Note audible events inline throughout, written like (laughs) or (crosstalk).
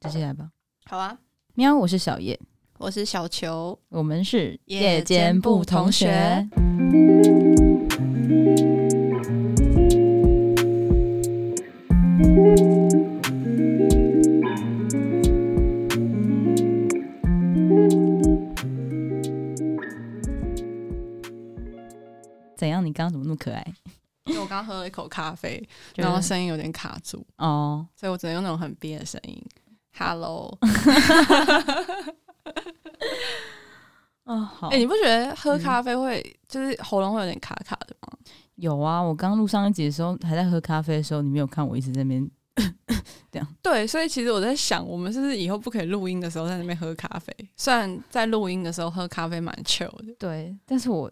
直接来吧。好啊，喵，我是小叶，我是小球，我们是夜间部同学。怎样？你刚刚怎么那么可爱？因为我刚喝了一口咖啡，(laughs) 然后声音有点卡住哦，所以我只能用那种很憋的声音。Hello，(laughs) 哦好，哎、欸，你不觉得喝咖啡会、嗯、就是喉咙会有点卡卡的吗？有啊，我刚录上一集的时候还在喝咖啡的时候，你没有看我一直在那边 (laughs) 这样。对，所以其实我在想，我们是不是以后不可以录音的时候在那边喝咖啡？虽然在录音的时候喝咖啡蛮 chill 的，对，但是我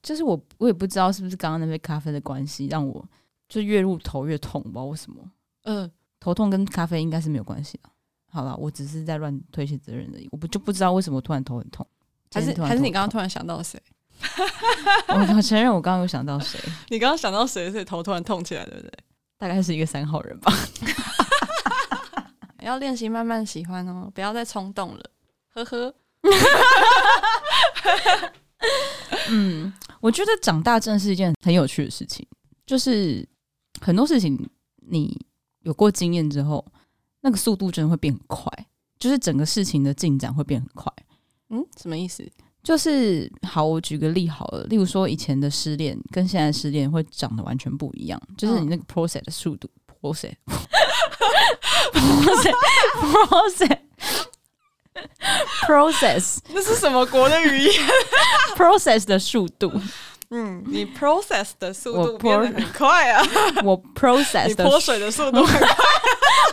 就是我，我也不知道是不是刚刚那杯咖啡的关系，让我就越入头越痛，不知道为什么。嗯、呃，头痛跟咖啡应该是没有关系的。好了，我只是在乱推卸责任而已。我不就不知道为什么突然头很痛，还是还是你刚刚突然想到谁？(laughs) 我我承认我刚刚有想到谁。(laughs) 你刚刚想到谁，所以头突然痛起来，对不对？大概是一个三号人吧。(laughs) 要练习慢慢喜欢哦，不要再冲动了。呵呵。嗯，我觉得长大真的是一件很有趣的事情，就是很多事情你有过经验之后。那个速度真的会变很快，就是整个事情的进展会变很快。嗯，什么意思？就是好，我举个例好了，例如说以前的失恋跟现在失恋会长得完全不一样，就是你那个 process 的速度，process，process，process，process，(laughs) (laughs) (laughs) 那是什么国的语言？process 的速度。嗯，你 process 的速度变得很快啊！我 process (laughs) 的泼水的速度很快，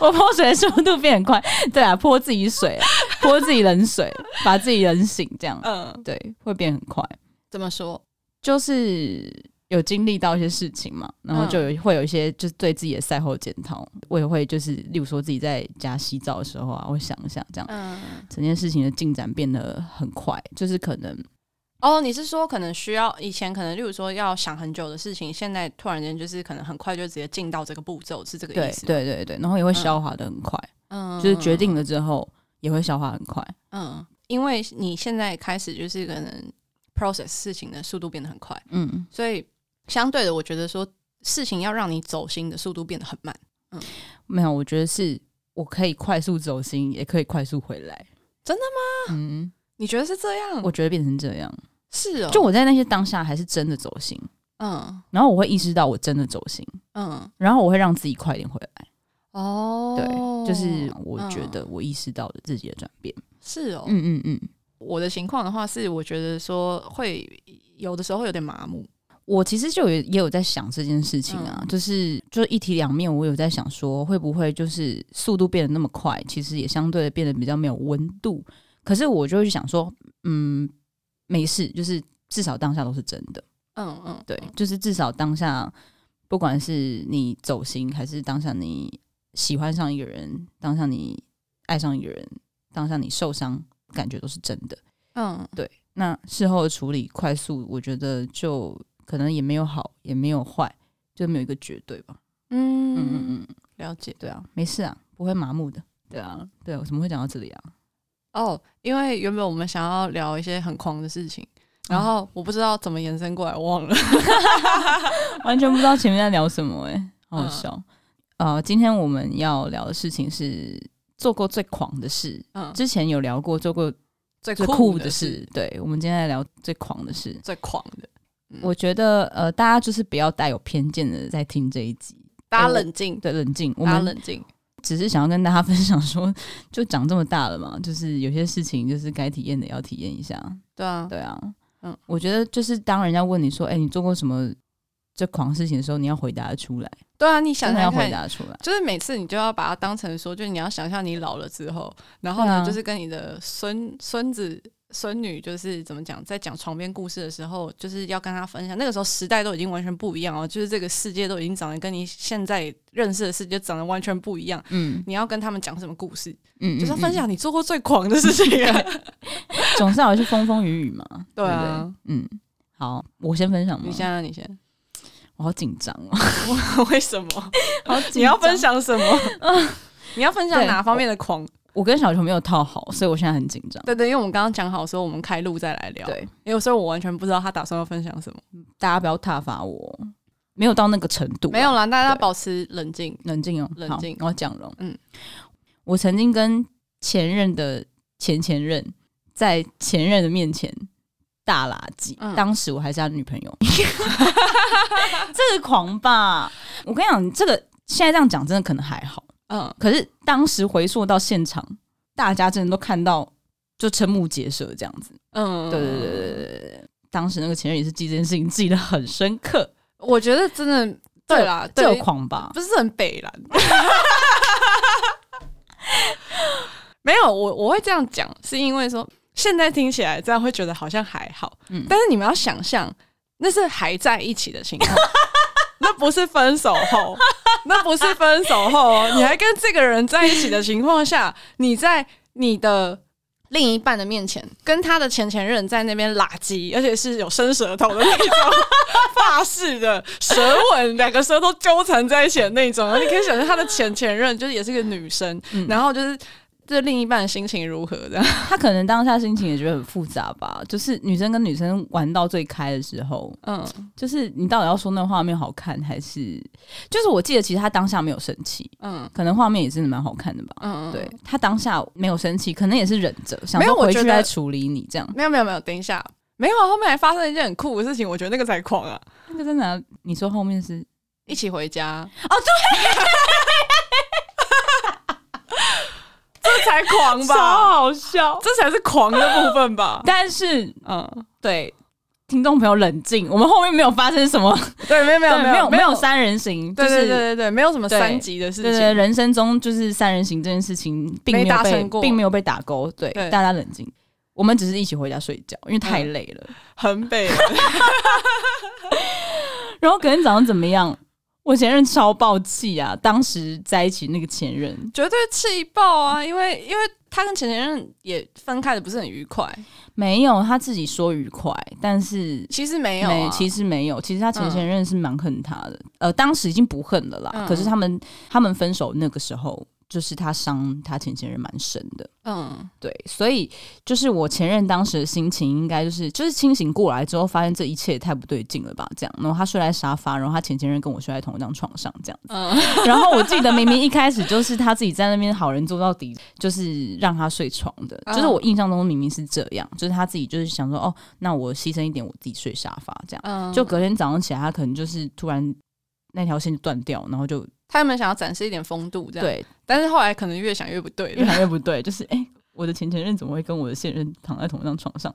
(laughs) 我泼水的速度变很快。对啊，泼自己水，(laughs) 泼自己冷水，把自己冷醒，这样，嗯，对，会变很快。怎么说？就是有经历到一些事情嘛，然后就有会有一些就是对自己的赛后检讨。我也会就是，例如说自己在家洗澡的时候啊，我想一想这样，嗯，整件事情的进展变得很快，就是可能。哦，你是说可能需要以前可能，例如说要想很久的事情，现在突然间就是可能很快就直接进到这个步骤，是这个意思？对对对对，然后也会消化的很快，嗯，就是决定了之后也会消化很快，嗯，因为你现在开始就是可能 process 事情的速度变得很快，嗯，所以相对的，我觉得说事情要让你走心的速度变得很慢，嗯，没有，我觉得是我可以快速走心，也可以快速回来，真的吗？嗯。你觉得是这样？我觉得变成这样是哦。就我在那些当下还是真的走心，嗯，然后我会意识到我真的走心，嗯，然后我会让自己快点回来。哦，对，就是我觉得我意识到的自己的转变是哦，嗯嗯嗯。我的情况的话是，我觉得说会有的时候会有点麻木。我其实就有也有在想这件事情啊，就是就是一体两面。我有在想说，会不会就是速度变得那么快，其实也相对的变得比较没有温度。可是我就会想说，嗯，没事，就是至少当下都是真的，嗯嗯，对，就是至少当下，不管是你走心，还是当下你喜欢上一个人，当下你爱上一个人，当下你受伤，感觉都是真的，嗯，对。那事后的处理快速，我觉得就可能也没有好，也没有坏，就没有一个绝对吧。嗯嗯嗯嗯，了解，对啊，没事啊，不会麻木的，对啊，对，我怎么会讲到这里啊？哦，oh, 因为原本我们想要聊一些很狂的事情，然后我不知道怎么延伸过来，忘了，(laughs) 完全不知道前面在聊什么，哎，好好笑。呃，今天我们要聊的事情是做过最狂的事。嗯，之前有聊过做过最酷的事，对，我们今天来聊最狂的事，最狂的。我觉得呃，大家就是不要带有偏见的在听这一集，大家冷静，对，冷静，大家冷静。只是想要跟大家 (laughs) 分享说，就长这么大了嘛，就是有些事情就是该体验的要体验一下。对啊，对啊，嗯，我觉得就是当人家问你说，哎、欸，你做过什么这狂事情的时候，你要回答得出来。对啊，你想想看，要回答出来，就是每次你就要把它当成说，就是你要想象你老了之后，然后呢，啊、就是跟你的孙孙子。孙女就是怎么讲，在讲床边故事的时候，就是要跟他分享。那个时候时代都已经完全不一样哦，就是这个世界都已经长得跟你现在认识的世界长得完全不一样。嗯，你要跟他们讲什么故事？嗯，就是分享你做过最狂的事情啊。总是要有些风风雨雨嘛。(laughs) 对啊，嗯，好，我先分享吗？你先啊，你先。我好紧张啊！(laughs) (laughs) 为什么？(laughs) 好，你要分享什么？你要分享哪方面的狂？我跟小球没有套好，所以我现在很紧张。对对，因为我们刚刚讲好说我们开路再来聊。对，因为所以我完全不知道他打算要分享什么，大家不要挞伐我，没有到那个程度。没有啦，大家保持冷静，冷静哦，冷静。我讲了，嗯，我曾经跟前任的前前任在前任的面前。大垃圾！嗯、当时我还是他女朋友，(laughs) 这个狂吧！我跟你讲，这个现在这样讲真的可能还好，嗯。可是当时回溯到现场，大家真的都看到，就瞠目结舌这样子。嗯，对对对对对。当时那个前任也是记这件事情记得很深刻。我觉得真的对啦，这个狂吧，不是很北蓝。(laughs) 没有，我我会这样讲，是因为说。现在听起来这样会觉得好像还好，嗯，但是你们要想象，那是还在一起的情况，(laughs) 那不是分手后，(laughs) 那不是分手后哦，你还跟这个人在一起的情况下，你在你的另一半的面前跟他的前前任在那边拉鸡，而且是有伸舌头的那种 (laughs) 发式的舌吻，两个舌头纠缠在一起的那种，你可以想象他的前前任就是也是个女生，嗯，然后就是。这另一半心情如何？这样，他可能当下心情也觉得很复杂吧。就是女生跟女生玩到最开的时候，嗯，就是你到底要说那画面好看，还是就是我记得其实他当下没有生气，嗯，可能画面也真的蛮好看的吧。嗯，对，他当下没有生气，可能也是忍着，想说回去再处理你这样。没有没有没有，等一下，没有啊，后面还发生一件很酷的事情，我觉得那个才狂啊。那个真的，你说后面是一起回家哦？对。这才狂吧，超好笑，这才是狂的部分吧。但是，嗯，对，听众朋友冷静，我们后面没有发生什么，(laughs) 对，没有，没有，没有，没有三人行，对，对，对，对，对，没有什么三级的事情。对，人生中就是三人行这件事情，并没有被，并没有被打勾。对，大家冷静，我们只是一起回家睡觉，因为太累了，很北。(laughs) 然后隔天早上怎么样？我前任超爆气啊！当时在一起那个前任绝对气爆啊！因为因为他跟前前任也分开的不是很愉快，没有他自己说愉快，但是其实没有、啊没，其实没有，其实他前前任是蛮恨他的，嗯、呃，当时已经不恨了啦。嗯、可是他们他们分手那个时候。就是他伤他前前任蛮深的，嗯，对，所以就是我前任当时的心情应该就是就是清醒过来之后，发现这一切也太不对劲了吧，这样，然后他睡在沙发，然后他前前任跟我睡在同一张床上，这样子，嗯，然后我记得明明一开始就是他自己在那边好人做到底，就是让他睡床的，就是我印象中明明是这样，就是他自己就是想说，哦，那我牺牲一点，我自己睡沙发，这样，嗯，就隔天早上起来，他可能就是突然那条线就断掉，然后就。他们想要展示一点风度，这样对，但是后来可能越想越不对，越想越不对，就是哎、欸，我的前前任怎么会跟我的现任躺在同一张床上？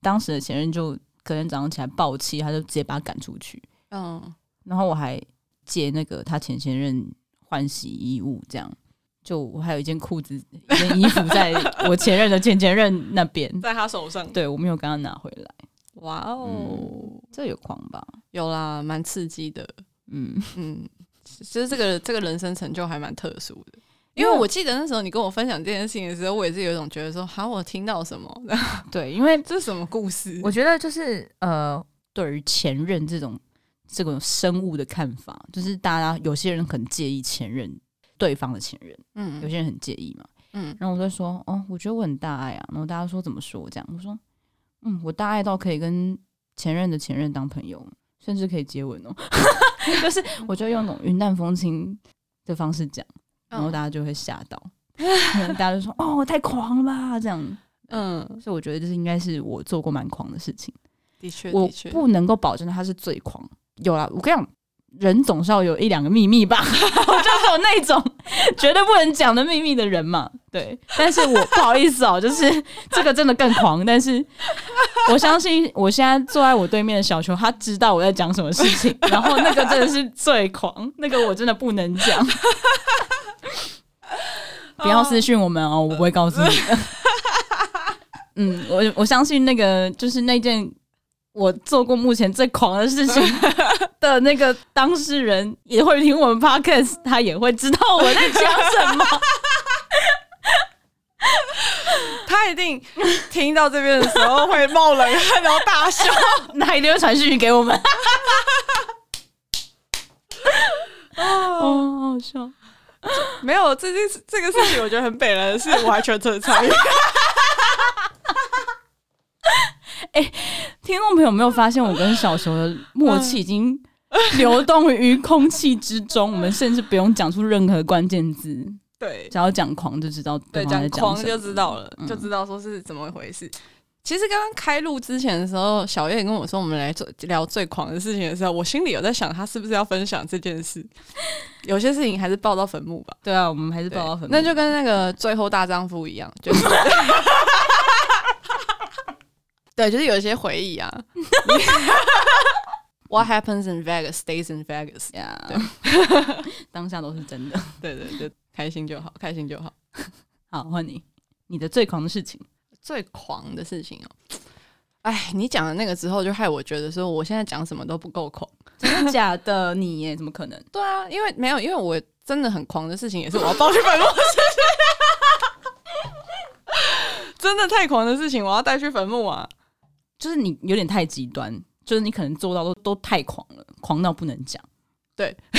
当时的前任就隔天早上起来爆气，他就直接把他赶出去。嗯，然后我还借那个他前前任换洗衣物，这样就我还有一件裤子、一件衣服在我前任的前前任那边，在他手上，对，我没有刚刚拿回来。哇哦、嗯，这有狂吧？有啦，蛮刺激的。嗯嗯。其实这个这个人生成就还蛮特殊的，因为我记得那时候你跟我分享这件事情的时候，我也是有一种觉得说，好，我听到什么？(laughs) 对，因为这是什么故事？我觉得就是呃，对于前任这种这种生物的看法，就是大家有些人很介意前任对方的前任，嗯，有些人很介意嘛，嗯，然后我就说，哦，我觉得我很大爱啊，然后大家说怎么说这样？我说，嗯，我大爱到可以跟前任的前任当朋友。甚至可以接吻哦，(laughs) 就是我就用那种云淡风轻的方式讲，然后大家就会吓到，大家就说：“哦，太狂了吧！”这样，嗯，所以我觉得这是应该是我做过蛮狂的事情。的确，我不能够保证他是最狂。有啦，我跟你讲。人总是要有一两个秘密吧，(laughs) 我就是有那种绝对不能讲的秘密的人嘛。对，但是我不好意思哦，就是这个真的更狂。但是我相信，我现在坐在我对面的小球，他知道我在讲什么事情。(laughs) 然后那个真的是最狂，那个我真的不能讲。不要私讯我们哦，我不会告诉你的。嗯，我我相信那个就是那件。我做过目前最狂的事情的那个当事人也会听我们 podcast，他也会知道我在讲什么。(laughs) 他一定听到这边的时候会冒冷汗，然后大笑，(laughs) 那一定会传讯息给我们。(laughs) 哦，好笑。没有这件这个事情，我觉得很北来的是，我还全程参与。哎、欸，听众朋友有没有发现，我跟小熊的默契已经流动于空气之中？我们甚至不用讲出任何关键字，(laughs) 对，只要讲狂就知道对，讲狂就知道了，就知道说是怎么回事。嗯、其实刚刚开录之前的时候，小月跟我说我们来做聊最狂的事情的时候，我心里有在想，他是不是要分享这件事？(laughs) 有些事情还是爆到坟墓吧？对啊，我们还是爆到坟墓，那就跟那个最后大丈夫一样，就是。(laughs) 对，就是有一些回忆啊。(laughs) What happens in Vegas stays in Vegas。呀，(laughs) 当下都是真的。(laughs) 对对对，开心就好，开心就好。好，换你，你的最狂的事情，最狂的事情哦。哎，你讲的那个之后，就害我觉得说，我现在讲什么都不够狂。真的假的？你耶？怎么可能？对啊，因为没有，因为我真的很狂的事情，也是我要抱去坟墓。真的太狂的事情，我要带去坟墓啊！就是你有点太极端，就是你可能做到都都太狂了，狂到不能讲。对，(laughs)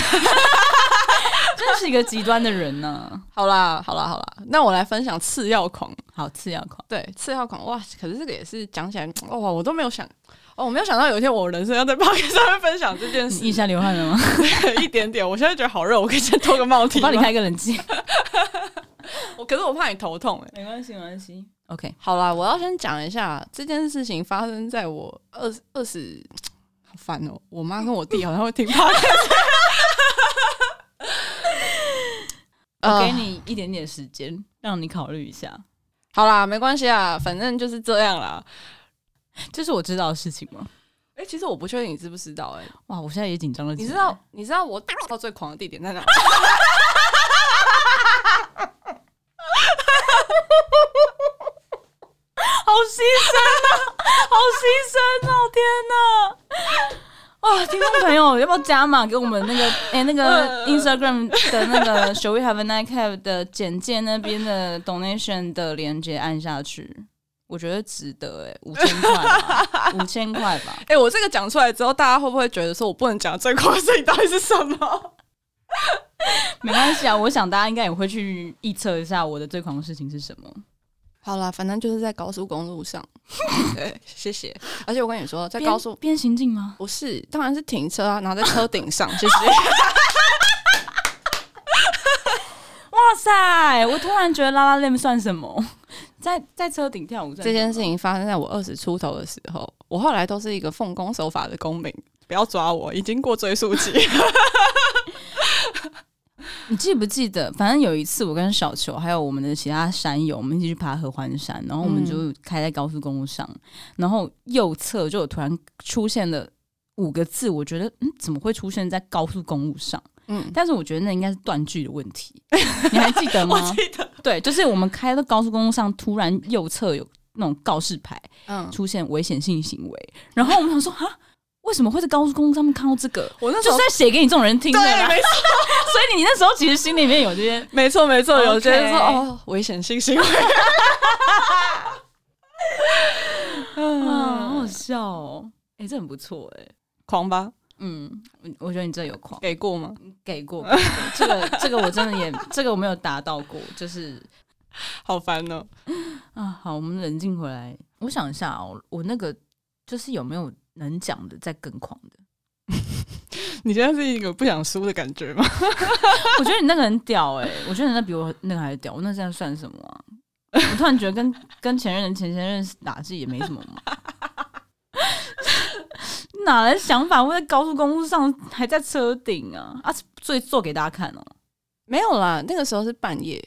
真是一个极端的人呢、啊。好啦，好啦，好啦，那我来分享次要狂。好，次要狂，对，次要狂。哇，可是这个也是讲起来，哇，我都没有想，哦，我没有想到有一天我人生要在 (laughs) podcast 上面分享这件事。一下流汗了吗？(laughs) 一点点。我现在觉得好热，我可以先脱个帽 T，帮你开个冷气。我可是我怕你头痛哎、欸，没关系，没关系。OK，好啦，我要先讲一下这件事情发生在我二二十，(tsk) 好烦哦、喔！我妈跟我弟好像会听 Podcast。(laughs) 我给你一点点时间，让你考虑一下。好啦，没关系啊，反正就是这样啦。这是我知道的事情吗？哎、欸，其实我不确定你知不知道、欸。哎，哇，我现在也紧张了。你知道？你知道我到最狂的地点在哪？好牺牲啊！好牺牲哦！天哪！啊，听众朋友，要不要加码给我们那个 (laughs) 哎、欸、那个 Instagram 的那个 Shall We Have a Nightcap 的简介那边的 donation 的链接按下去？我觉得值得哎、欸，五千块，五千块吧。(laughs) 哎、欸，我这个讲出来之后，大家会不会觉得说我不能讲最狂的事情到底是什么？没关系啊，我想大家应该也会去预测一下我的最狂的事情是什么。好啦，反正就是在高速公路上。(laughs) 对，谢谢。而且我跟你说，在高速边行进吗？不是，当然是停车啊，然后在车顶上。谢谢。(laughs) 哇塞！我突然觉得拉拉链算什么？在在车顶跳舞这件事情发生在我二十出头的时候，我后来都是一个奉公守法的公民，不要抓我，已经过追诉期。(laughs) 你记不记得？反正有一次，我跟小球还有我们的其他山友，我们一起去爬合欢山，然后我们就开在高速公路上，嗯、然后右侧就有突然出现了五个字，我觉得嗯，怎么会出现在高速公路上？嗯，但是我觉得那应该是断句的问题，你还记得 (laughs) 吗？我记得，对，就是我们开到高速公路上，突然右侧有那种告示牌，嗯，出现危险性行为，然后我们想说啊。为什么会在高速公路上面看到这个？我那时候就是在写给你这种人听的，对，没错。(laughs) 所以你那时候其实心里面有这些，没错没错，有觉得说哦，危险性行为，(laughs) 啊，好好笑哦！哎、欸，这很不错哎，狂吧？嗯，我觉得你这有狂，给过吗？给过，给过这个这个我真的也，(laughs) 这个我没有达到过，就是好烦哦。啊，好，我们冷静回来，我想一下哦，我那个就是有没有？能讲的再更狂的，(laughs) 你现在是一个不想输的感觉吗？(laughs) 我觉得你那个很屌哎、欸，我觉得你那比我那个还屌，我那现在算什么啊？我突然觉得跟 (laughs) 跟前任、前前任打字也没什么嘛。哪来想法？我在高速公路上还在车顶啊啊！所以做给大家看哦、喔，没有啦，那个时候是半夜，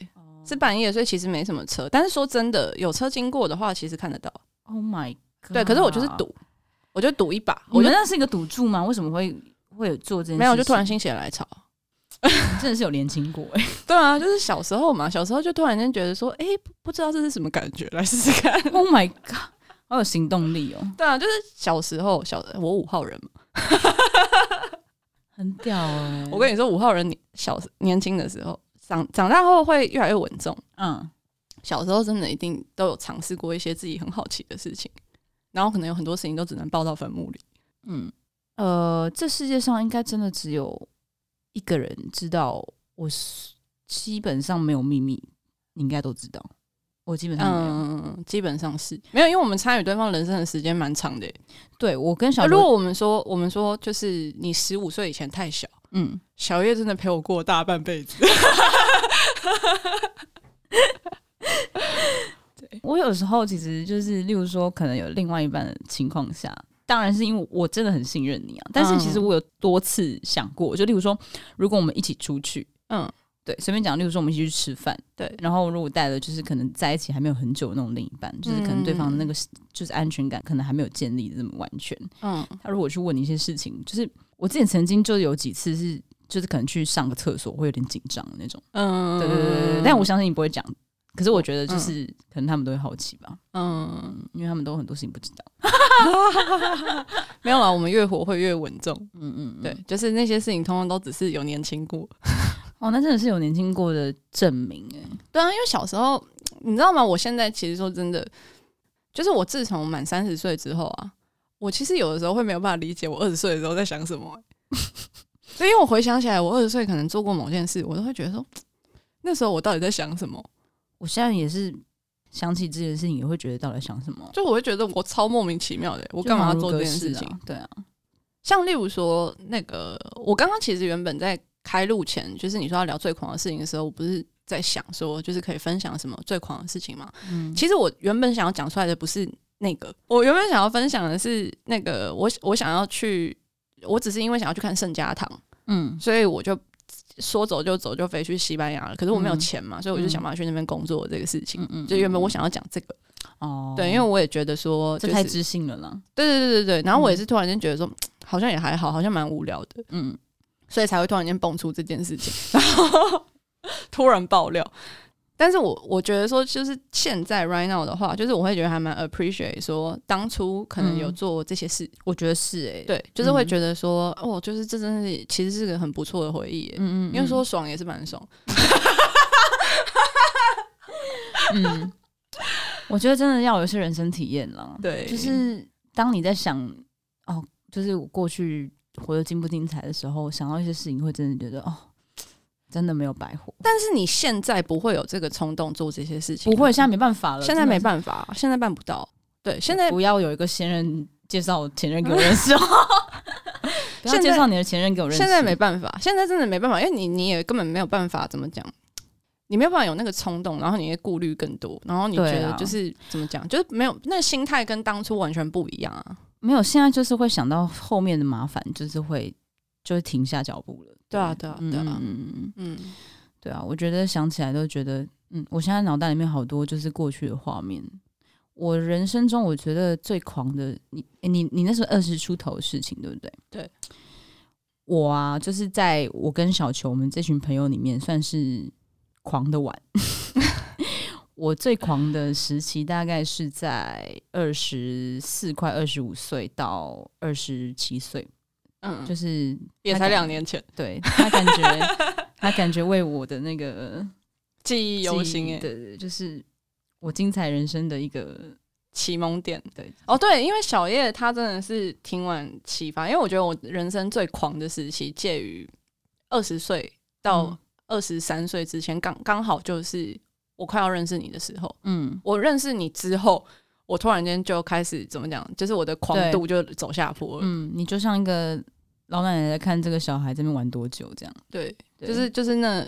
是半夜，所以其实没什么车。但是说真的，有车经过的话，其实看得到。Oh my god！对，可是我就是赌。我就赌一把，我觉得那是一个赌注吗？为什么会会有做这件事？没有，就突然心血来潮，真的是有年轻过哎、欸。(laughs) 对啊，就是小时候嘛，小时候就突然间觉得说，哎、欸，不知道这是什么感觉，来试试看。Oh my god，好有行动力哦、喔。对啊，就是小时候，小我五号人嘛，(laughs) 很屌哎、欸。我跟你说，五号人你小年轻的时候，长长大后会越来越稳重。嗯，小时候真的一定都有尝试过一些自己很好奇的事情。然后可能有很多事情都只能报到坟墓里。嗯，呃，这世界上应该真的只有一个人知道我基本上没有秘密，你应该都知道。我基本上嗯，基本上是没有，因为我们参与对方人生的时间蛮长的。对，我跟小，如果我们说，我们说就是你十五岁以前太小，嗯，小月真的陪我过大半辈子。(laughs) 对，我有时候其实就是，例如说，可能有另外一半的情况下，当然是因为我真的很信任你啊。但是其实我有多次想过，就例如说，如果我们一起出去，嗯。对，随便讲，例如说我们一起去吃饭，对，然后如果带了就是可能在一起还没有很久的那种另一半，就是可能对方的那个就是安全感可能还没有建立的这么完全，嗯，他如果去问你一些事情，就是我之前曾经就有几次是就是可能去上个厕所会有点紧张的那种，嗯，对对对对，但我相信你不会讲，可是我觉得就是可能他们都会好奇吧，嗯，因为他们都很多事情不知道，(laughs) 没有啊，我们越活会越稳重，嗯嗯，对，就是那些事情通通都只是有年轻过。哦，那真的是有年轻过的证明哎。对啊，因为小时候你知道吗？我现在其实说真的，就是我自从满三十岁之后啊，我其实有的时候会没有办法理解我二十岁的时候在想什么。(laughs) 所以，因为我回想起来，我二十岁可能做过某件事，我都会觉得说，(tsk) 那时候我到底在想什么？我现在也是想起这件事情，也会觉得到底想什么？就我会觉得我超莫名其妙的，我干嘛要做这件事情？对啊，像例如说那个，我刚刚其实原本在。开录前，就是你说要聊最狂的事情的时候，我不是在想说，就是可以分享什么最狂的事情吗？嗯，其实我原本想要讲出来的不是那个，我原本想要分享的是那个，我我想要去，我只是因为想要去看圣家堂，嗯，所以我就说走就走，就飞去西班牙了。可是我没有钱嘛，嗯、所以我就想办法去那边工作这个事情。就原本我想要讲这个，哦，对，因为我也觉得说、就是，这太知性了啦。对对对对对，然后我也是突然间觉得说，好像也还好，好像蛮无聊的，嗯。所以才会突然间蹦出这件事情，然后 (laughs) 突然爆料。但是我我觉得说，就是现在 right now 的话，就是我会觉得还蛮 appreciate 说当初可能有做这些事。嗯、我觉得是哎、欸，对，就是会觉得说，嗯、哦，就是这真的是其实是个很不错的回忆、欸。嗯，嗯嗯，因为说爽也是蛮爽。(laughs) 嗯，我觉得真的要有一些人生体验了。对，就是当你在想，哦，就是我过去。活得精不精彩的时候，想到一些事情，会真的觉得哦，真的没有白活。但是你现在不会有这个冲动做这些事情，不会，现在没办法了，现在没办法，现在办不到。对，现在不要有一个前任介绍前任给我认识哦，(laughs) 不要介绍你的前任给我认识。现在没办法，现在真的没办法，因为你你也根本没有办法怎么讲，你没有办法有那个冲动，然后你会顾虑更多，然后你觉得就是、啊、怎么讲，就是没有那个心态跟当初完全不一样啊。没有，现在就是会想到后面的麻烦，就是会就会停下脚步了。对啊，对啊，对啊，嗯嗯，对啊，我觉得想起来都觉得，嗯，我现在脑袋里面好多就是过去的画面。我人生中我觉得最狂的，你你你那时候二十出头的事情，对不对？对，我啊，就是在我跟小球我们这群朋友里面，算是狂的晚。(laughs) 我最狂的时期大概是在二十四快二十五岁到二十七岁，嗯，就是也才两年前。对，他感觉，(laughs) 他感觉为我的那个记忆犹新哎，对对，就是我精彩人生的一个启蒙点。对，哦对，因为小叶他真的是听完启发，因为我觉得我人生最狂的时期介于二十岁到二十三岁之前，刚刚好就是。我快要认识你的时候，嗯，我认识你之后，我突然间就开始怎么讲，就是我的狂度就走下坡了。嗯，你就像一个老奶奶在看这个小孩这边玩多久这样。对，對就是就是那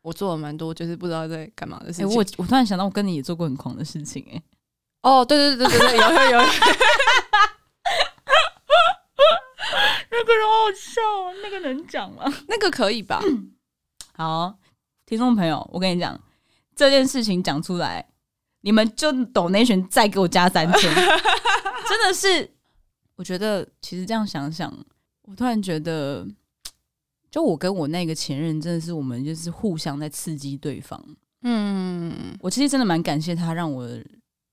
我做了蛮多，就是不知道在干嘛的事情。欸、我我突然想到，我跟你也做过很狂的事情、欸，哎，哦，对对对对对，有有有，有，(laughs) 那个人好好笑啊，那个能讲吗？(laughs) 那个可以吧？(clears throat) 好，听众朋友，我跟你讲。这件事情讲出来，你们就 donation 再给我加三千，(laughs) 真的是，我觉得其实这样想想，我突然觉得，就我跟我那个前任，真的是我们就是互相在刺激对方。嗯，我其实真的蛮感谢他，让我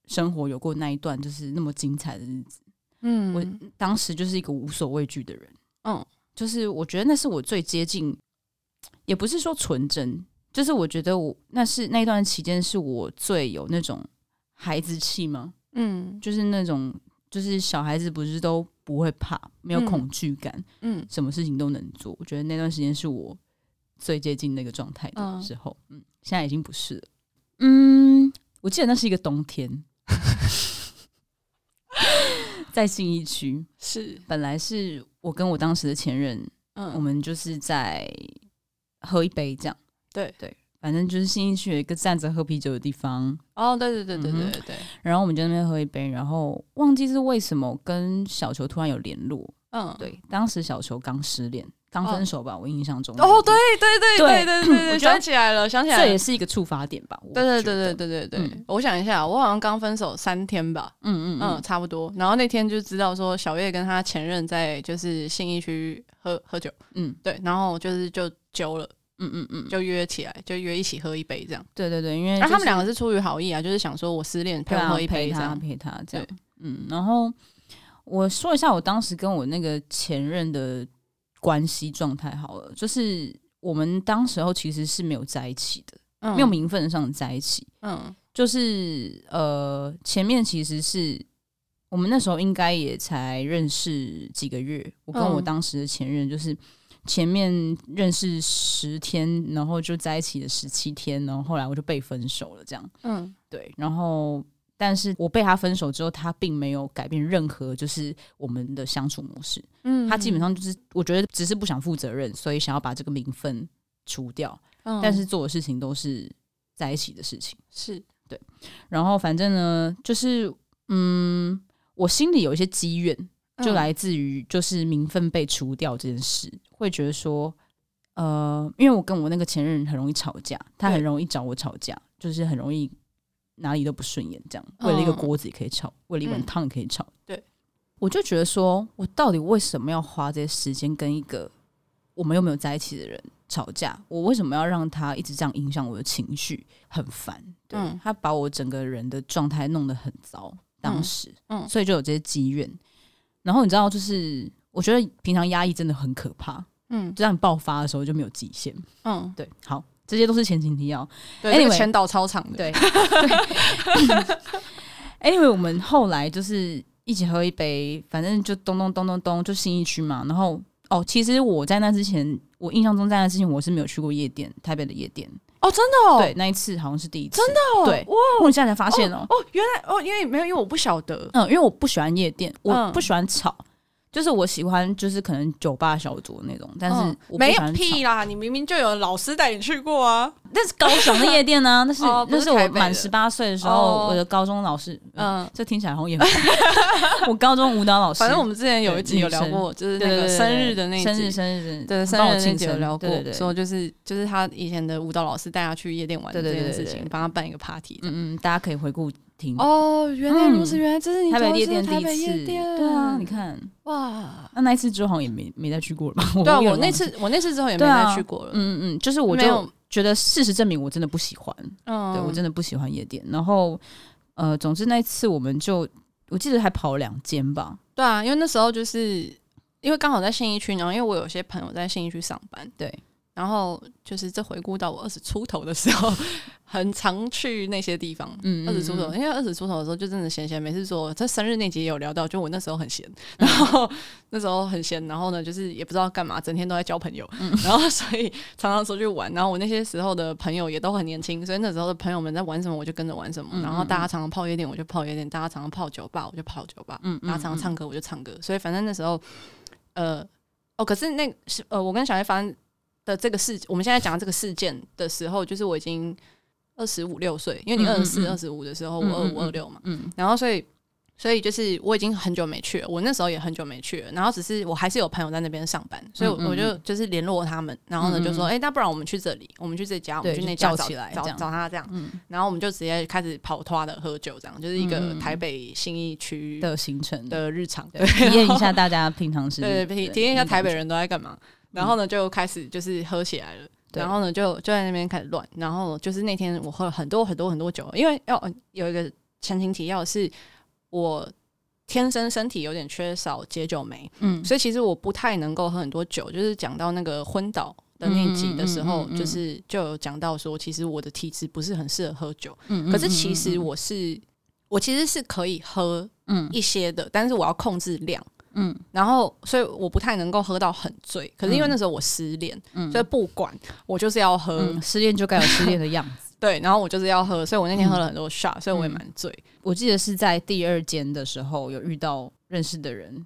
生活有过那一段就是那么精彩的日子。嗯，我当时就是一个无所畏惧的人。嗯，就是我觉得那是我最接近，也不是说纯真。就是我觉得我那是那段期间是我最有那种孩子气吗？嗯，就是那种就是小孩子不是都不会怕，没有恐惧感，嗯，什么事情都能做。我觉得那段时间是我最接近那个状态的时候，嗯，嗯，现在已经不是了。嗯，我记得那是一个冬天，(laughs) 在信义区，是。本来是我跟我当时的前任，嗯，我们就是在喝一杯这样，对。对。反正就是信义区有一个站着喝啤酒的地方哦，对对对对对对对。然后我们就在那边喝一杯，然后忘记是为什么跟小球突然有联络。嗯，对，当时小球刚失恋，刚分手吧，我印象中。哦，对对对对对对对，(clears throat) 想起来了，想起来了，这也是一个触发点吧？对对对对对对对。我想一下，我好像刚分手三天吧。嗯嗯嗯，差不多。然后那天就知道说小月跟他前任在就是信义区喝喝酒。嗯，对，然后就是就揪了。嗯嗯嗯，就约起来，就约一起喝一杯这样。对对对，因为、就是啊、他们两个是出于好意啊，就是想说我失恋陪我喝一杯这样，啊、陪他陪他这样。嗯，然后我说一下我当时跟我那个前任的关系状态好了，就是我们当时候其实是没有在一起的，嗯、没有名分上的在一起。嗯，就是呃，前面其实是我们那时候应该也才认识几个月，我跟我当时的前任就是。前面认识十天，然后就在一起了十七天，然后后来我就被分手了，这样。嗯，对。然后，但是我被他分手之后，他并没有改变任何，就是我们的相处模式。嗯，他基本上就是，我觉得只是不想负责任，所以想要把这个名分除掉。嗯，但是做的事情都是在一起的事情。是对。然后，反正呢，就是，嗯，我心里有一些积怨。就来自于就是名分被除掉这件事，嗯、会觉得说，呃，因为我跟我那个前任很容易吵架，他很容易找我吵架，就是很容易哪里都不顺眼，这样为了一个锅子也可以吵，嗯、为了一碗汤也可以吵。对，我就觉得说，我到底为什么要花这些时间跟一个我们又没有在一起的人吵架？我为什么要让他一直这样影响我的情绪？很烦，对、嗯、他把我整个人的状态弄得很糟。当时，嗯，嗯所以就有这些积怨。然后你知道，就是我觉得平常压抑真的很可怕，嗯，就让你爆发的时候就没有极限，嗯，对，好，这些都是前情提要，对，那个前导超长的，对。Anyway，我们后来就是一起喝一杯，反正就咚咚咚咚咚，就新义区嘛。然后哦，其实我在那之前，我印象中在那之前我是没有去过夜店，台北的夜店。哦，真的哦，对，那一次好像是第一次，真的哦，对，哇，我现在才发现哦，哦，原来哦，因为没有，因为我不晓得，嗯，因为我不喜欢夜店，我不喜欢吵。就是我喜欢，就是可能酒吧小酌那种，但是我没有屁啦！你明明就有老师带你去过啊，那是高雄的夜店呢，那是那是我满十八岁的时候，我的高中老师，嗯，这听起来好像也，(laughs) 我高中舞蹈老师，反正我们之前有一集有聊过，就是那个生日的那生日生日。对生日那集有聊过，说就是就是他以前的舞蹈老师带他去夜店玩这件事情，帮他办一个 party，嗯嗯，大家可以回顾。哦，原来如此，原来这是你台北夜店第一次，对啊，你看。哇，那那一次之后好像也没没再去过了。吧？(laughs) 对啊，我那次我那次之后也没再去过了，嗯嗯，就是我就觉得事实证明我真的不喜欢，嗯，对我真的不喜欢夜店。然后呃，总之那一次我们就我记得还跑了两间吧，对啊，因为那时候就是因为刚好在信义区，然后因为我有些朋友在信义区上班，对。然后就是这回顾到我二十出头的时候，(laughs) 很常去那些地方。嗯，二十出头，因为二十出头的时候就真的闲闲，没事做。在生日那集也有聊到，就我那时候很闲，然后那时候很闲，然后呢，就是也不知道干嘛，整天都在交朋友，嗯、然后所以常常出去玩。然后我那些时候的朋友也都很年轻，所以那时候的朋友们在玩什么，我就跟着玩什么。嗯、然后大家常常泡夜店，我就泡夜店；大家常常泡酒吧，我就泡酒吧。嗯，大家常常唱歌，我就唱歌。所以反正那时候，呃，哦，可是那是呃，我跟小叶发生。的这个事，我们现在讲这个事件的时候，就是我已经二十五六岁，因为你二十四、二十五的时候，我二五、二六嘛，嗯，然后所以，所以就是我已经很久没去了，我那时候也很久没去了，然后只是我还是有朋友在那边上班，所以我就就是联络他们，然后呢就说，哎，那不然我们去这里，我们去这家，我们去那家找找找他这样，然后我们就直接开始跑脱的喝酒，这样就是一个台北新义区的行程的。日常，体验一下大家平常是，对体验一下台北人都在干嘛。然后呢，就开始就是喝起来了。对然后呢，就就在那边开始乱。然后就是那天我喝了很多很多很多酒，因为要有一个前情提要是，我天生身体有点缺少解酒酶，嗯，所以其实我不太能够喝很多酒。就是讲到那个昏倒的那集的时候，就是就有讲到说，其实我的体质不是很适合喝酒。嗯，可是其实我是我其实是可以喝嗯一些的，嗯、但是我要控制量。嗯，然后所以我不太能够喝到很醉。可是因为那时候我失恋，嗯，所以不管我就是要喝，嗯、失恋就该有失恋的样子。对，然后我就是要喝，所以我那天喝了很多 shot，、嗯、所以我也蛮醉、嗯。我记得是在第二间的时候有遇到认识的人，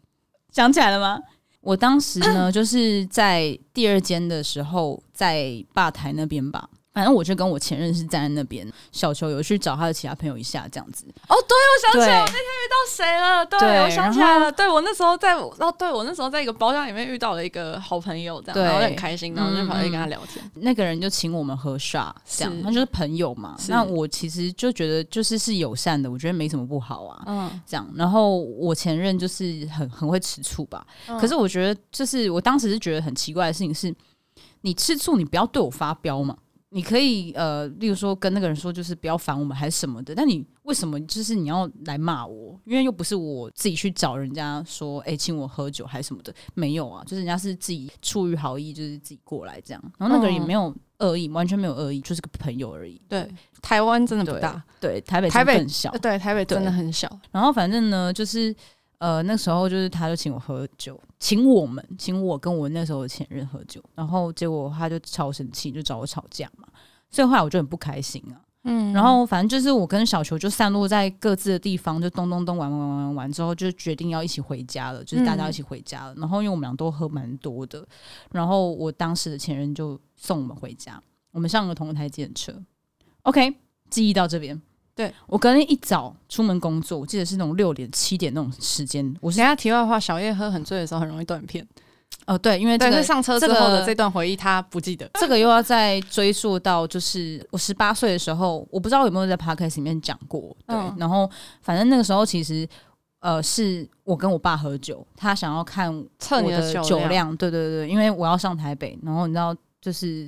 想起来了吗？我当时呢，(coughs) 就是在第二间的时候，在吧台那边吧。反正我就跟我前任是站在那边，小球有去找他的其他朋友一下，这样子。哦，对，我想起来我那天遇到谁了？对，对我想起来了。对我那时候在，哦，对我那时候在一个包厢里面遇到了一个好朋友，这样，然后很开心，然后就跑去跟他聊天。嗯、那个人就请我们喝 shot，这样，他就是朋友嘛。那我其实就觉得就是是友善的，我觉得没什么不好啊。嗯，这样。然后我前任就是很很会吃醋吧、嗯，可是我觉得就是我当时是觉得很奇怪的事情是，你吃醋，你不要对我发飙嘛。你可以呃，例如说跟那个人说，就是不要烦我们，还是什么的。但你为什么就是你要来骂我？因为又不是我自己去找人家说，哎、欸，请我喝酒还是什么的，没有啊，就是人家是自己出于好意，就是自己过来这样。然后那个人也没有恶意、嗯，完全没有恶意，就是个朋友而已。对，台湾真的不大，对，对台北台北很小，对，台北真的很小。然后反正呢，就是。呃，那时候就是他就请我喝酒，请我们，请我跟我那时候的前任喝酒，然后结果他就超生气，就找我吵架嘛，所以后来我就很不开心啊，嗯，然后反正就是我跟小球就散落在各自的地方，就咚咚咚玩玩玩玩玩之后，就决定要一起回家了，就是大家一起回家了。嗯、然后因为我们俩都喝蛮多的，然后我当时的前任就送我们回家，我们上了同一台电车。OK，记忆到这边。对，我隔天一早出门工作，我记得是那种六点七点那种时间。我现在题外话，小叶喝很醉的时候很容易断片。哦、呃，对，因为这个上车之后的这段回忆他不记得。这个又要再追溯到，就是我十八岁的时候，我不知道有没有在 podcast 里面讲过。对、嗯，然后反正那个时候其实呃是我跟我爸喝酒，他想要看测你的酒量。对对对，因为我要上台北，然后你知道就是。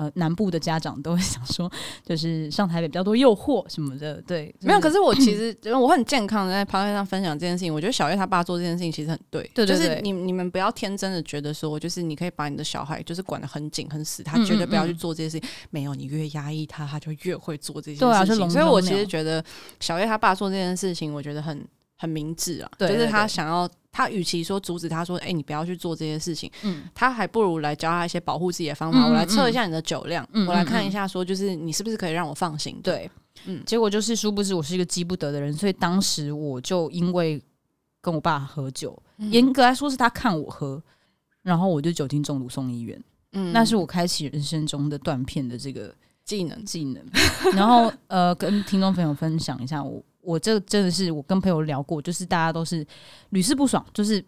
呃，南部的家长都会想说，就是上台北比较多诱惑什么的，对，就是、没有。可是我其 (clears throat) 实因为我很健康的在 podcast 上分享这件事情，我觉得小叶他爸做这件事情其实很对，对，就是你你们不要天真的觉得说，就是你可以把你的小孩就是管得很紧很死，他绝对不要去做这些事情。嗯嗯嗯没有，你越压抑他，他就越会做这些事情。所以我其实觉得小叶他爸做这件事情，我觉得很很明智啊，对对对，就是他想要。他与其说阻止他说，哎、欸，你不要去做这些事情，嗯，他还不如来教他一些保护自己的方法。嗯、我来测一下你的酒量，嗯，我来看一下，说就是你是不是可以让我放心？对，嗯。结果就是，殊不知我是一个急不得的人，所以当时我就因为跟我爸喝酒，严、嗯、格来说是他看我喝，然后我就酒精中毒送医院。嗯，那是我开启人生中的断片的这个技能技能。然后呃，跟听众朋友分享一下我。我这真的是我跟朋友聊过，就是大家都是屡试不爽，就是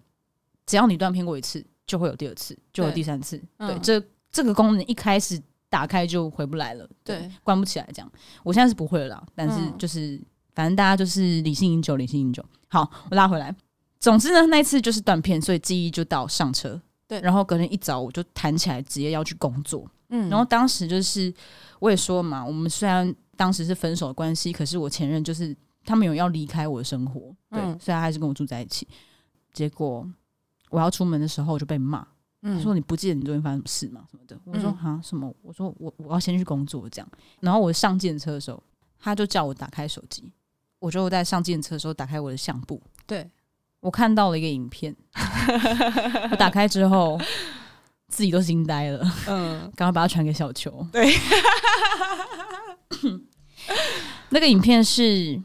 只要你断片过一次，就会有第二次，就有第三次。对，这这个功能一开始打开就回不来了，对，对关不起来。这样，我现在是不会了啦，但是就是、嗯、反正大家就是理性饮酒，理性饮酒。好，我拉回来。总之呢，那一次就是断片，所以记忆就到上车。对，然后隔天一早我就弹起来，直接要去工作。嗯，然后当时就是我也说嘛，我们虽然当时是分手的关系，可是我前任就是。他们有要离开我的生活，对，嗯、所以他还是跟我住在一起。结果我要出门的时候就被骂，嗯、他说你不记得你昨天发生什么事吗？什么的？我说哈什么？我说我我要先去工作这样。然后我上计程车的时候，他就叫我打开手机。我就在上计程车的时候打开我的相簿，对，我看到了一个影片。(laughs) 我打开之后自己都惊呆了，嗯，赶快把它传给小球。对，(laughs) 那个影片是。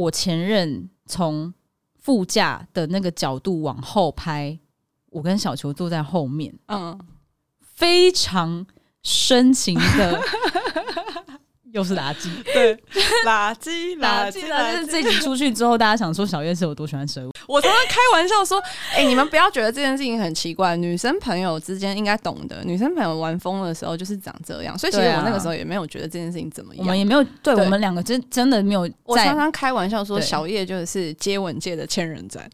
我前任从副驾的那个角度往后拍，我跟小球坐在后面，嗯，非常深情的。又是垃圾，(laughs) 对，垃圾，垃圾，垃圾。这集出去之后，大家想说小叶是有多喜欢蛇？我常常开玩笑说，哎、欸，你们不要觉得这件事情很奇怪，女生朋友之间应该懂得，女生朋友玩疯的时候就是长这样。所以其实我那个时候也没有觉得这件事情怎么样，我们也没有，对，对我们两个真真的没有。我常常开玩笑说，小叶就是接吻界的千人斩。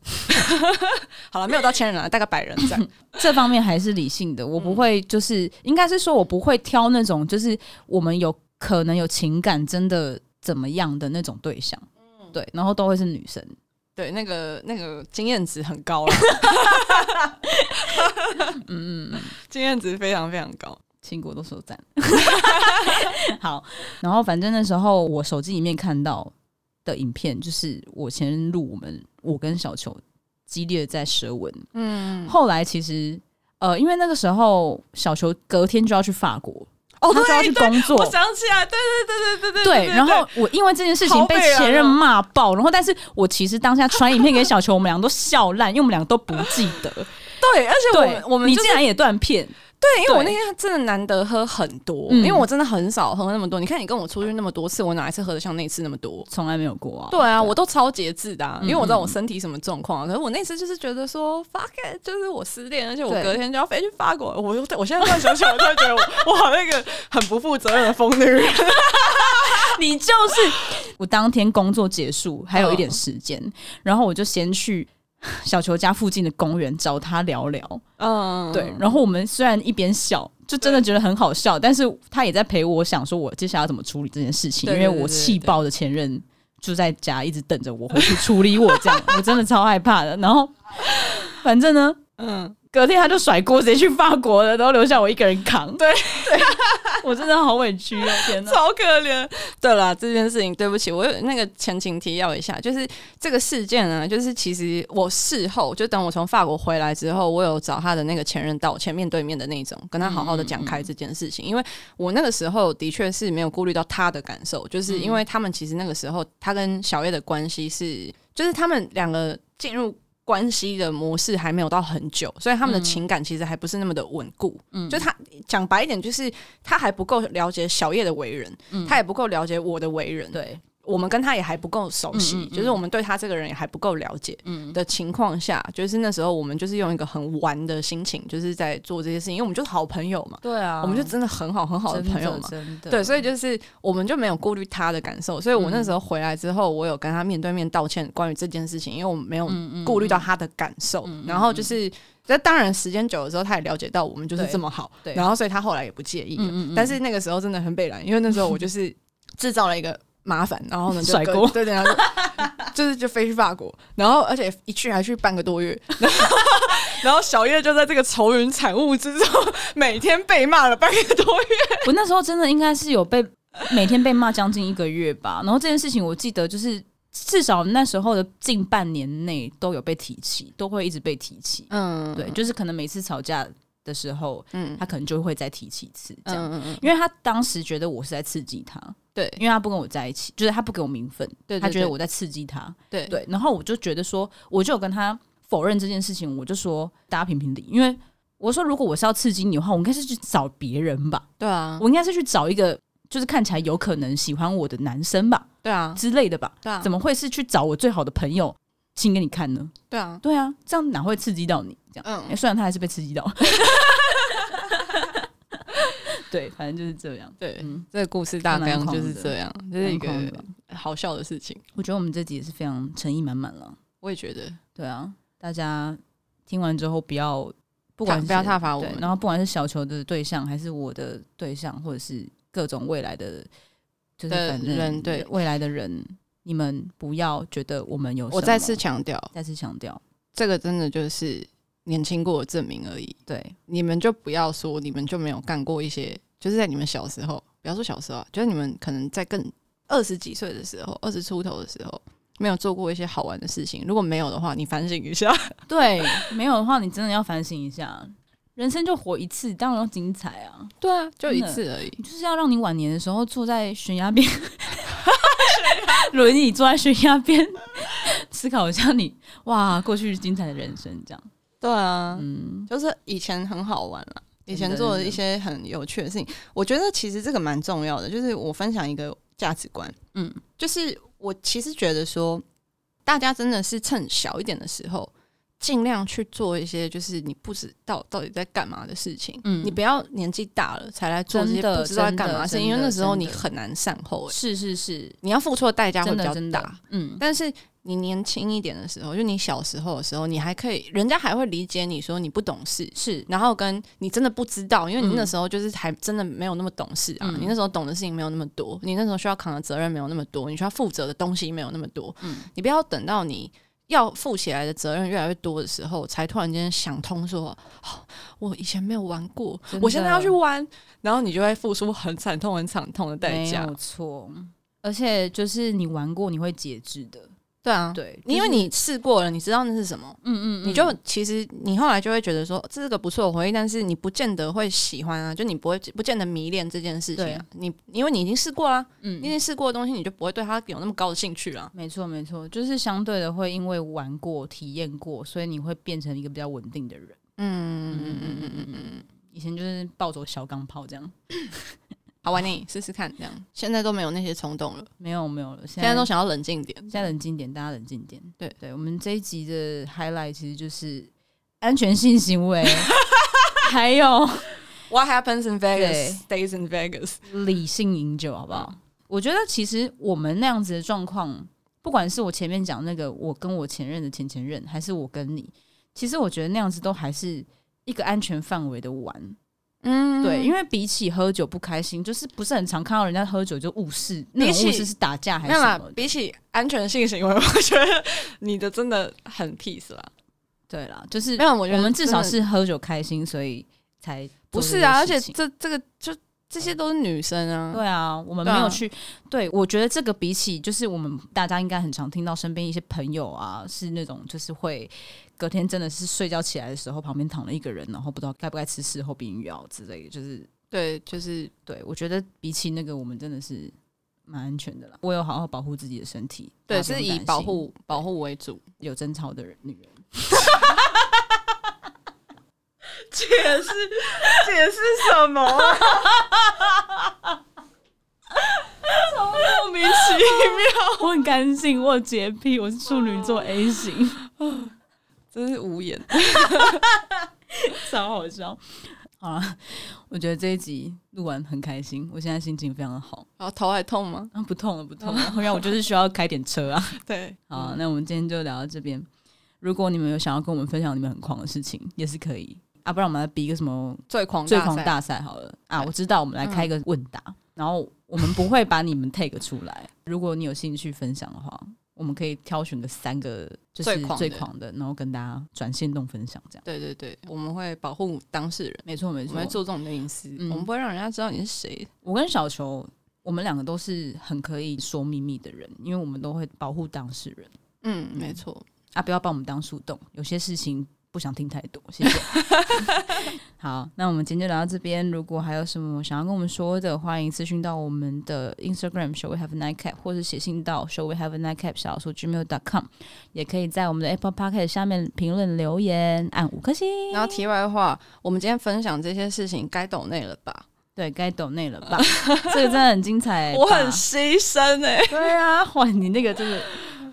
(laughs) 好了，没有到千人了，大概百人斩。(laughs) 这方面还是理性的，我不会，就是应该是说我不会挑那种，就是我们有。可能有情感真的怎么样的那种对象，嗯，对，然后都会是女生，对，那个那个经验值很高了，(laughs) 嗯嗯，经验值非常非常高，亲过都说赞。(laughs) 好，然后反正那时候我手机里面看到的影片，就是我前任录我们我跟小球激烈的在舌吻。嗯，后来其实呃，因为那个时候小球隔天就要去法国。哦，他就要去工作。我想起来，对对对对对对。对，然后我因为这件事情被前任骂爆，然后但是我其实当下传影片给小球，我们俩都笑烂，因为我们俩都不记得。(laughs) 对，而且我们我们你竟然也断片。对，因为我那天真的难得喝很多，因为我真的很少喝那么多。你看，你跟我出去那么多次，我哪一次喝的像那次那么多？从来没有过啊。对啊，我都超节制的，因为我知道我身体什么状况。可是我那次就是觉得说，fuck it，就是我失恋，而且我隔天就要飞去法国。我又我现在突然想起来，我突然觉得我好那个很不负责任的疯女人。(laughs) 你就是我当天工作结束还有一点时间，然后我就先去。(laughs) 小球家附近的公园找他聊聊，嗯，对。然后我们虽然一边笑，就真的觉得很好笑，但是他也在陪我想说，我接下来要怎么处理这件事情。因为我气爆的前任就在家一直等着我回去处理我，这样 (laughs) 我真的超害怕的。然后反正呢，嗯。隔天他就甩锅，直接去法国了，然后留下我一个人扛。对，对 (laughs) 我真的好委屈啊！天哪，超可怜。对了，这件事情对不起，我有那个前情提要一下，就是这个事件呢，就是其实我事后就等我从法国回来之后，我有找他的那个前任道歉，面对面的那种，跟他好好的讲开这件事情，嗯嗯嗯，因为我那个时候的确是没有顾虑到他的感受，就是因为他们其实那个时候他跟小叶的关系是，就是他们两个进入。关系的模式还没有到很久，所以他们的情感其实还不是那么的稳固。嗯，就他讲白一点，就是他还不够了解小叶的为人，嗯，他也不够了解我的为人。对。我们跟他也还不够熟悉，嗯嗯嗯，就是我们对他这个人也还不够了解的情况下，嗯，就是那时候我们就是用一个很玩的心情，就是在做这些事情，因为我们就是好朋友嘛。对啊，我们就真的很好很好的朋友嘛。对，所以就是我们就没有顾虑他的感受，所以我那时候回来之后，我有跟他面对面道歉关于这件事情，因为我们没有顾虑到他的感受。然后就是，那当然时间久了之后，他也了解到我们就是这么好，对，然后所以他后来也不介意。嗯嗯嗯，但是那个时候真的很北烂，因为那时候我就是制造了一个。麻烦，然后呢就甩锅，对对，然后就 (laughs) 就是就飞去法国，然后而且一去还去半个多月，然后，然后小叶就在这个愁云惨雾之中，每天被骂了半个多月。我那时候真的应该是有被每天被骂将近一个月吧，然后这件事情我记得就是至少那时候的近半年内都有被提起，都会一直被提起。嗯，对，就是可能每次吵架的时候，嗯，他可能就会再提起一次这样，嗯嗯嗯，因为他当时觉得我是在刺激他。对，因为他不跟我在一起，就是他不给我名分，他觉得我在刺激他。对对，然后我就觉得说，我就有跟他否认这件事情，我就说大家评评理，因为我说如果我是要刺激你的话，我应该是去找别人吧？对啊，我应该是去找一个就是看起来有可能喜欢我的男生吧？对啊，之类的吧？对啊，怎么会是去找我最好的朋友亲给你看呢？对啊，对啊，这样哪会刺激到你？这样，嗯，虽然他还是被刺激到。对，反正就是这样。对，嗯，这个故事大概就是这样，这是一个好笑的事情。我觉得我们这集也是非常诚意满满了。我也觉得，对啊，大家听完之后不要不管不要挞伐我们，然后不管是小球的对象，还是我的对象，或者是各种未来的就是反正人，对未来的人，你们不要觉得我们有。我再次强调，再次强调，这个真的就是。年轻过的证明而已。对，你们就不要说你们就没有干过一些，就是在你们小时候，不要说小时候啊，就是你们可能在更二十几岁的时候，二十出头的时候，没有做过一些好玩的事情。如果没有的话，你反省一下。(laughs) 对，没有的话，你真的要反省一下。人生就活一次，当然要精彩啊！对啊，就一次而已。就是要让你晚年的时候坐在悬崖边，(laughs) 轮椅坐在悬崖边，(laughs) 思考一下你哇过去精彩的人生这样。对啊，嗯，就是以前很好玩了，以前做的一些很有趣的事情。我觉得其实这个蛮重要的，就是我分享一个价值观，嗯，就是我其实觉得说，大家真的是趁小一点的时候，尽量去做一些就是你不知道到底在干嘛的事情。嗯，你不要年纪大了才来做这些不知道在干嘛的事情，因为那时候你很难善后。是是是，你要付出的代价会比较大。嗯，但是。你年轻一点的时候，就你小时候的时候，你还可以，人家还会理解你说你不懂事，是，然后跟你真的不知道，因为你那时候就是还真的没有那么懂事啊，嗯、你那时候懂的事情没有那么多，你那时候需要扛的责任没有那么多，你需要负责的东西没有那么多，嗯，你不要等到你要负起来的责任越来越多的时候，才突然间想通说，哦，我以前没有玩过，我现在要去玩，然后你就会付出很惨痛、很惨痛的代价，没有错，而且就是你玩过，你会节制的。对啊，对，因为你试过了，你知道那是什么，嗯嗯，你就其实你后来就会觉得说这是个不错的回忆，但是你不见得会喜欢啊，就你不会不见得迷恋这件事情啊。你因为你已经试过了，嗯，你已经试过的东西，你就不会对它有那么高的兴趣了。没错没错，就是相对的会因为玩过、体验过，所以你会变成一个比较稳定的人。嗯嗯嗯嗯嗯嗯嗯，以前就是抱走小钢炮这样。好玩，你试试看，这样。现在都没有那些冲动了，没有没有了，现在都想要冷静点，现在冷静点，大家冷静点。对。对，我们这一集的 highlight 其实就是安全性行为，(laughs) 还有 What happens in Vegas stays in Vegas，理性饮酒，好不好？我觉得其实我们那样子的状况，不管是我前面讲那个我跟我前任的前前任，还是我跟你，其实我觉得那样子都还是一个安全范围的玩。嗯，对，因为比起喝酒不开心，就是不是很常看到人家喝酒就误事，那种误事是打架还是什么？比起安全性行为，(laughs) 我觉得你的真的很 peace 啦。对啦，就是没有，我们至少是喝酒开心，所以才不是啊。而且这这个就这些都是女生啊。对啊，我们没有去。对，我觉得这个比起就是我们大家应该很常听到身边一些朋友啊，是那种就是会。隔天真的是睡觉起来的时候，旁边躺了一个人，然后不知道该不该吃事后避孕药之类的，就是对，就是对。我觉得比起那个，我们真的是蛮安全的啦。我有好好保护自己的身体，对，是以保护保护为主。有争吵的人，女人解释解释什么？(laughs) 莫名其妙。(laughs) 我很干净，我有洁癖，我是处女座 A 型。(laughs) 真是无言，(laughs) 超好笑。好了，我觉得这一集录完很开心，我现在心情非常的好。然后头还痛吗？啊，不痛了，不痛了。后面我就是需要开点车啊。(laughs) 对，好，那我们今天就聊到这边。如果你们有想要跟我们分享你们很狂的事情，也是可以啊。不然我们来比一个什么最狂最狂大赛好了啊。我知道，我们来开一个问答，然后我们不会把你们 take 出来。如果你有兴趣分享的话。我们可以挑选个三个，就是最狂的，然后跟大家转线动分享这样。对对对，我们会保护当事人，没错没错，我们会注重你的隐私，嗯、我们不会让人家知道你是谁。我跟小球，我们两个都是很可以说秘密的人，因为我们都会保护当事人。嗯，没错啊，不要把我们当树洞，有些事情。不想听太多，谢谢。(laughs) 好，那我们今天就聊到这边。如果还有什么想要跟我们说的，欢迎私讯到我们的 Instagram Shall We Have a Nightcap，或者写信到 Shall We Have a Nightcap 小老鼠 gmail.com，也可以在我们的 Apple Podcast 下面评论留言，按五颗星。然后题外话，我们今天分享这些事情该抖内了吧？对，该抖内了吧？这个真的很精彩，(laughs) 我很牺牲哎、欸。对啊，哇，你那个真的。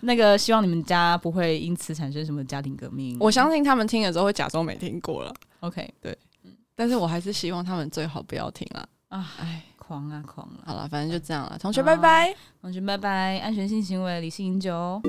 那个希望你们家不会因此产生什么家庭革命。我相信他们听了之后会假装没听过了。OK，对，但是我还是希望他们最好不要听了。啊，哎，狂啊狂啊。好了，反正就这样了。同学拜拜，同学拜拜，安全性行为，理性饮酒。